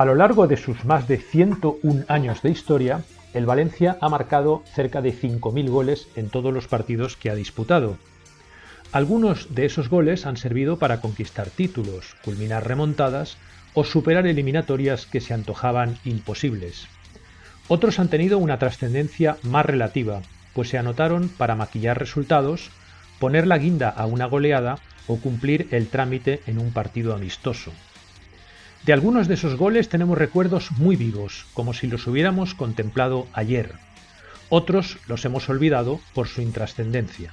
A lo largo de sus más de 101 años de historia, el Valencia ha marcado cerca de 5.000 goles en todos los partidos que ha disputado. Algunos de esos goles han servido para conquistar títulos, culminar remontadas o superar eliminatorias que se antojaban imposibles. Otros han tenido una trascendencia más relativa, pues se anotaron para maquillar resultados, poner la guinda a una goleada o cumplir el trámite en un partido amistoso. De algunos de esos goles tenemos recuerdos muy vivos, como si los hubiéramos contemplado ayer. Otros los hemos olvidado por su intrascendencia.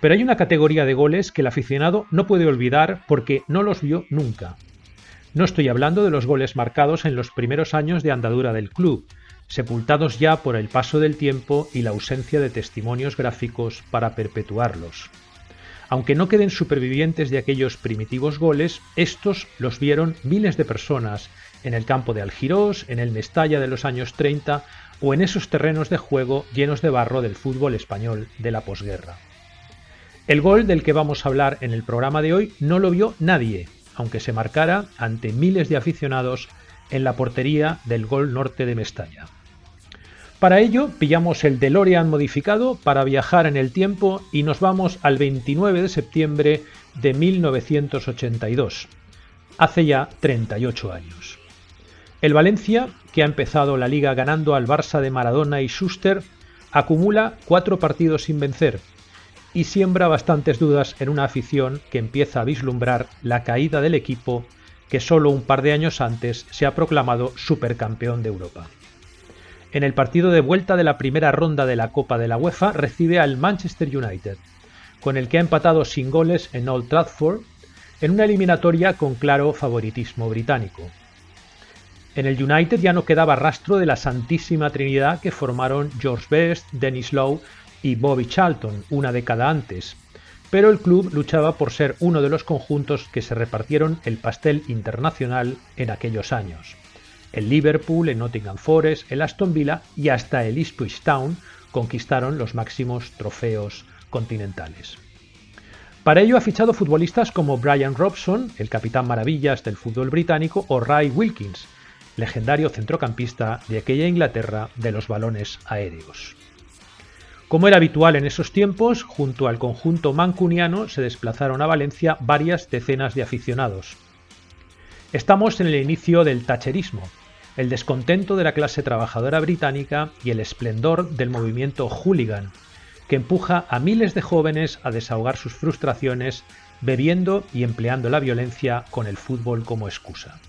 Pero hay una categoría de goles que el aficionado no puede olvidar porque no los vio nunca. No estoy hablando de los goles marcados en los primeros años de andadura del club, sepultados ya por el paso del tiempo y la ausencia de testimonios gráficos para perpetuarlos. Aunque no queden supervivientes de aquellos primitivos goles, estos los vieron miles de personas en el campo de Algirós, en el Mestalla de los años 30 o en esos terrenos de juego llenos de barro del fútbol español de la posguerra. El gol del que vamos a hablar en el programa de hoy no lo vio nadie, aunque se marcara ante miles de aficionados en la portería del Gol Norte de Mestalla. Para ello, pillamos el DeLorean modificado para viajar en el tiempo y nos vamos al 29 de septiembre de 1982, hace ya 38 años. El Valencia, que ha empezado la liga ganando al Barça de Maradona y Schuster, acumula cuatro partidos sin vencer y siembra bastantes dudas en una afición que empieza a vislumbrar la caída del equipo que solo un par de años antes se ha proclamado supercampeón de Europa en el partido de vuelta de la primera ronda de la Copa de la UEFA recibe al Manchester United, con el que ha empatado sin goles en Old Trafford en una eliminatoria con claro favoritismo británico. En el United ya no quedaba rastro de la santísima trinidad que formaron George Best, Dennis Lowe y Bobby Charlton una década antes, pero el club luchaba por ser uno de los conjuntos que se repartieron el pastel internacional en aquellos años el Liverpool, el Nottingham Forest, el Aston Villa y hasta el Ipswich Town conquistaron los máximos trofeos continentales. Para ello ha fichado futbolistas como Brian Robson, el capitán maravillas del fútbol británico, o Ray Wilkins, legendario centrocampista de aquella Inglaterra de los balones aéreos. Como era habitual en esos tiempos, junto al conjunto mancuniano se desplazaron a Valencia varias decenas de aficionados. Estamos en el inicio del tacherismo, el descontento de la clase trabajadora británica y el esplendor del movimiento hooligan, que empuja a miles de jóvenes a desahogar sus frustraciones bebiendo y empleando la violencia con el fútbol como excusa.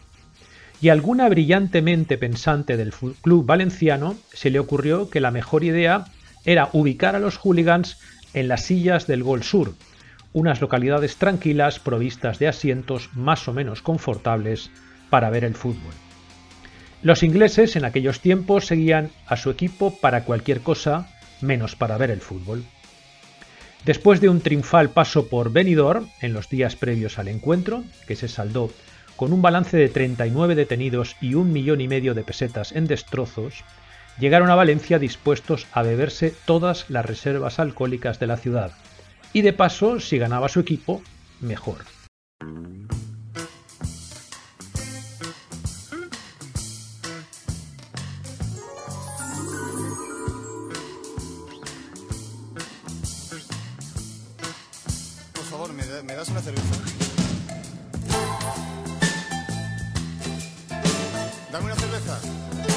Y alguna brillantemente pensante del club valenciano se le ocurrió que la mejor idea era ubicar a los hooligans en las sillas del Gol Sur, unas localidades tranquilas provistas de asientos más o menos confortables para ver el fútbol. Los ingleses en aquellos tiempos seguían a su equipo para cualquier cosa menos para ver el fútbol. Después de un triunfal paso por Benidorm en los días previos al encuentro, que se saldó con un balance de 39 detenidos y un millón y medio de pesetas en destrozos, llegaron a Valencia dispuestos a beberse todas las reservas alcohólicas de la ciudad. Y de paso, si ganaba su equipo, mejor. ¿me das una cerveza? Dame una cerveza.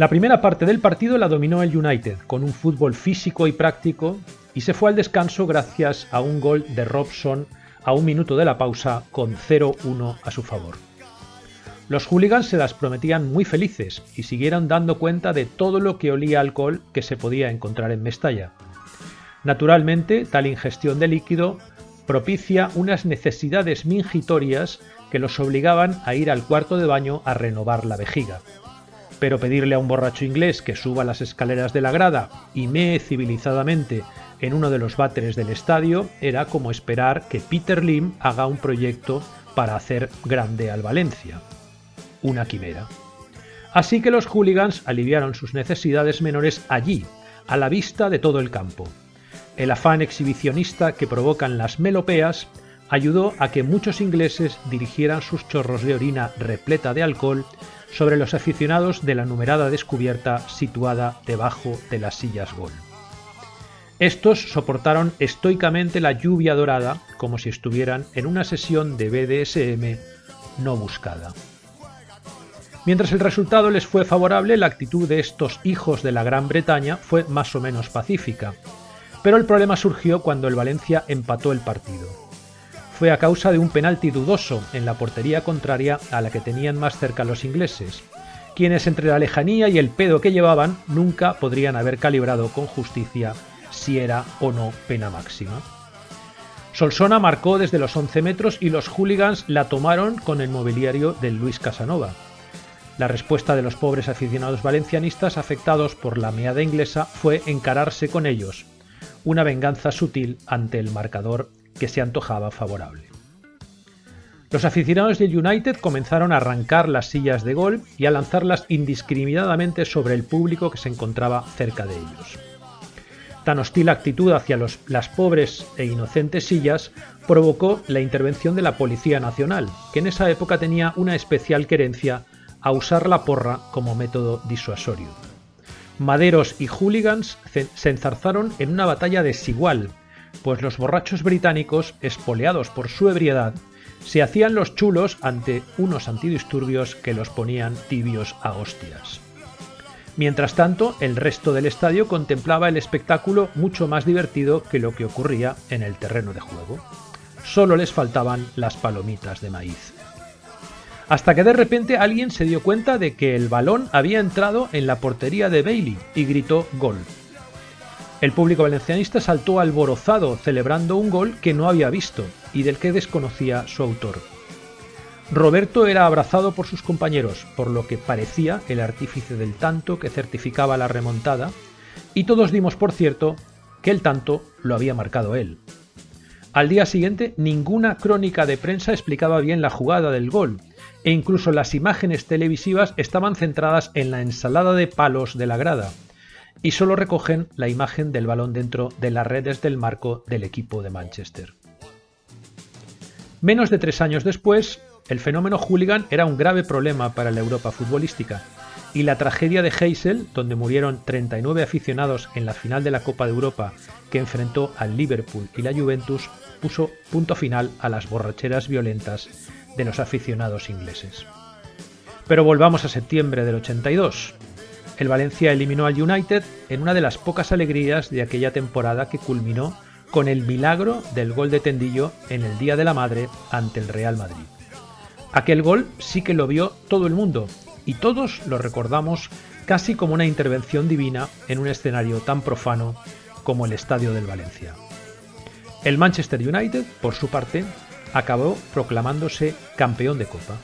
La primera parte del partido la dominó el United, con un fútbol físico y práctico, y se fue al descanso gracias a un gol de Robson a un minuto de la pausa con 0-1 a su favor. Los hooligans se las prometían muy felices y siguieron dando cuenta de todo lo que olía alcohol que se podía encontrar en Mestalla. Naturalmente, tal ingestión de líquido propicia unas necesidades mingitorias que los obligaban a ir al cuarto de baño a renovar la vejiga. Pero pedirle a un borracho inglés que suba las escaleras de la grada y mee civilizadamente en uno de los váteres del estadio era como esperar que Peter Lim haga un proyecto para hacer grande al Valencia. Una quimera. Así que los hooligans aliviaron sus necesidades menores allí, a la vista de todo el campo. El afán exhibicionista que provocan las melopeas ayudó a que muchos ingleses dirigieran sus chorros de orina repleta de alcohol sobre los aficionados de la numerada descubierta situada debajo de las sillas gol. Estos soportaron estoicamente la lluvia dorada como si estuvieran en una sesión de BDSM no buscada. Mientras el resultado les fue favorable, la actitud de estos hijos de la Gran Bretaña fue más o menos pacífica, pero el problema surgió cuando el Valencia empató el partido. Fue a causa de un penalti dudoso en la portería contraria a la que tenían más cerca los ingleses, quienes entre la lejanía y el pedo que llevaban nunca podrían haber calibrado con justicia si era o no pena máxima. Solsona marcó desde los 11 metros y los hooligans la tomaron con el mobiliario del Luis Casanova. La respuesta de los pobres aficionados valencianistas afectados por la meada inglesa fue encararse con ellos, una venganza sutil ante el marcador que se antojaba favorable. Los aficionados del United comenzaron a arrancar las sillas de gol y a lanzarlas indiscriminadamente sobre el público que se encontraba cerca de ellos. Tan hostil actitud hacia las pobres e inocentes sillas provocó la intervención de la Policía Nacional, que en esa época tenía una especial querencia a usar la porra como método disuasorio. Maderos y hooligans se enzarzaron en una batalla desigual, pues los borrachos británicos, espoleados por su ebriedad, se hacían los chulos ante unos antidisturbios que los ponían tibios a hostias. Mientras tanto, el resto del estadio contemplaba el espectáculo mucho más divertido que lo que ocurría en el terreno de juego. Solo les faltaban las palomitas de maíz hasta que de repente alguien se dio cuenta de que el balón había entrado en la portería de Bailey y gritó gol. El público valencianista saltó alborozado celebrando un gol que no había visto y del que desconocía su autor. Roberto era abrazado por sus compañeros, por lo que parecía el artífice del tanto que certificaba la remontada, y todos dimos por cierto que el tanto lo había marcado él. Al día siguiente ninguna crónica de prensa explicaba bien la jugada del gol, e incluso las imágenes televisivas estaban centradas en la ensalada de palos de la grada, y solo recogen la imagen del balón dentro de las redes del marco del equipo de Manchester. Menos de tres años después, el fenómeno hooligan era un grave problema para la Europa futbolística, y la tragedia de Heysel, donde murieron 39 aficionados en la final de la Copa de Europa que enfrentó al Liverpool y la Juventus, puso punto final a las borracheras violentas de los aficionados ingleses. Pero volvamos a septiembre del 82. El Valencia eliminó al United en una de las pocas alegrías de aquella temporada que culminó con el milagro del gol de Tendillo en el Día de la Madre ante el Real Madrid. Aquel gol sí que lo vio todo el mundo y todos lo recordamos casi como una intervención divina en un escenario tan profano como el Estadio del Valencia. El Manchester United, por su parte, acabó proclamándose campeón de Copa.